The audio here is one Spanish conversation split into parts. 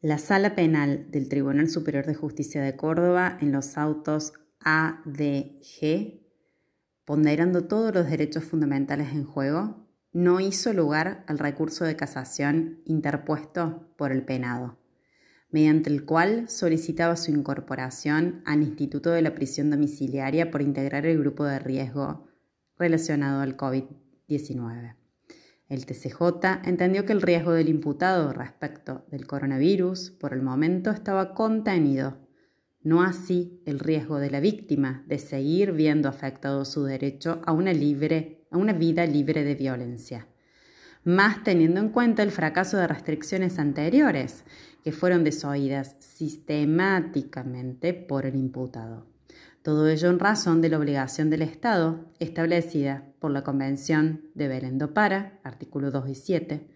La Sala Penal del Tribunal Superior de Justicia de Córdoba en los autos ADG, ponderando todos los derechos fundamentales en juego, no hizo lugar al recurso de casación interpuesto por el penado, mediante el cual solicitaba su incorporación al Instituto de la Prisión Domiciliaria por integrar el grupo de riesgo relacionado al COVID-19. El TCJ entendió que el riesgo del imputado respecto del coronavirus por el momento estaba contenido, no así el riesgo de la víctima de seguir viendo afectado su derecho a una, libre, a una vida libre de violencia, más teniendo en cuenta el fracaso de restricciones anteriores que fueron desoídas sistemáticamente por el imputado. Todo ello en razón de la obligación del Estado establecida por la Convención de Belén do Para, artículo 2 y 7,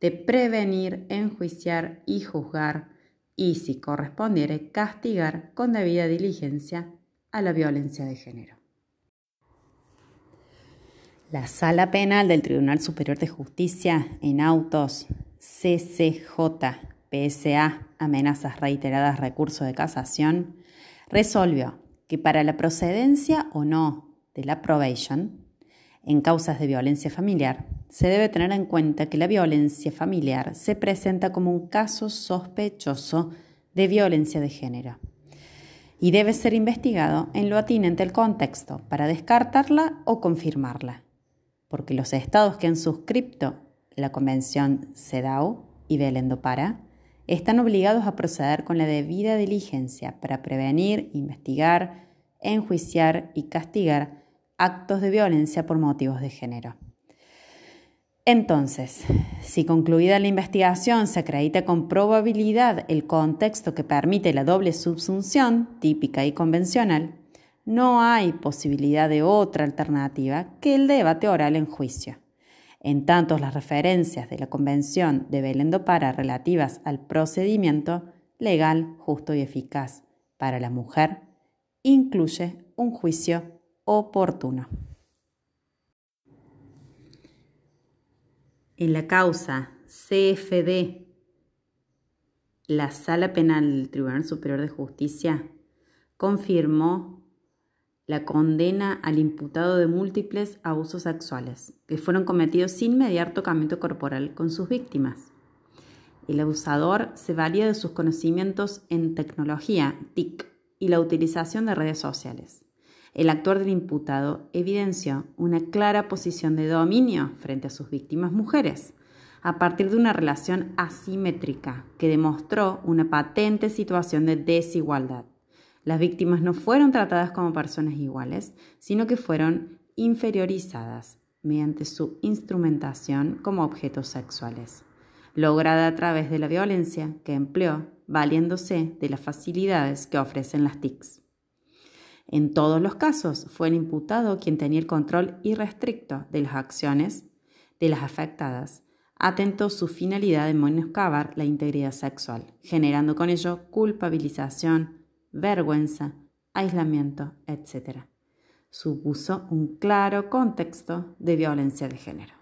de prevenir, enjuiciar y juzgar y, si correspondiere, castigar con debida diligencia a la violencia de género. La Sala Penal del Tribunal Superior de Justicia en autos CCJ PSA, amenazas reiteradas, recurso de casación, resolvió que para la procedencia o no de la probation en causas de violencia familiar, se debe tener en cuenta que la violencia familiar se presenta como un caso sospechoso de violencia de género y debe ser investigado en lo atinente al contexto para descartarla o confirmarla, porque los estados que han suscrito la Convención CEDAW y Belén do están obligados a proceder con la debida diligencia para prevenir, investigar, enjuiciar y castigar actos de violencia por motivos de género. Entonces, si concluida la investigación se acredita con probabilidad el contexto que permite la doble subsunción, típica y convencional, no hay posibilidad de otra alternativa que el debate oral en juicio. En tanto, las referencias de la Convención de Belén do Para relativas al procedimiento legal, justo y eficaz para la mujer incluye un juicio oportuno. En la causa CFD, la Sala Penal del Tribunal Superior de Justicia confirmó la condena al imputado de múltiples abusos sexuales que fueron cometidos sin mediar tocamiento corporal con sus víctimas. El abusador se valía de sus conocimientos en tecnología, TIC, y la utilización de redes sociales. El actor del imputado evidenció una clara posición de dominio frente a sus víctimas mujeres, a partir de una relación asimétrica que demostró una patente situación de desigualdad. Las víctimas no fueron tratadas como personas iguales, sino que fueron inferiorizadas mediante su instrumentación como objetos sexuales, lograda a través de la violencia que empleó valiéndose de las facilidades que ofrecen las TICs. En todos los casos fue el imputado quien tenía el control irrestricto de las acciones de las afectadas, atentó su finalidad de menoscabar la integridad sexual, generando con ello culpabilización, vergüenza, aislamiento, etc. Supuso un claro contexto de violencia de género.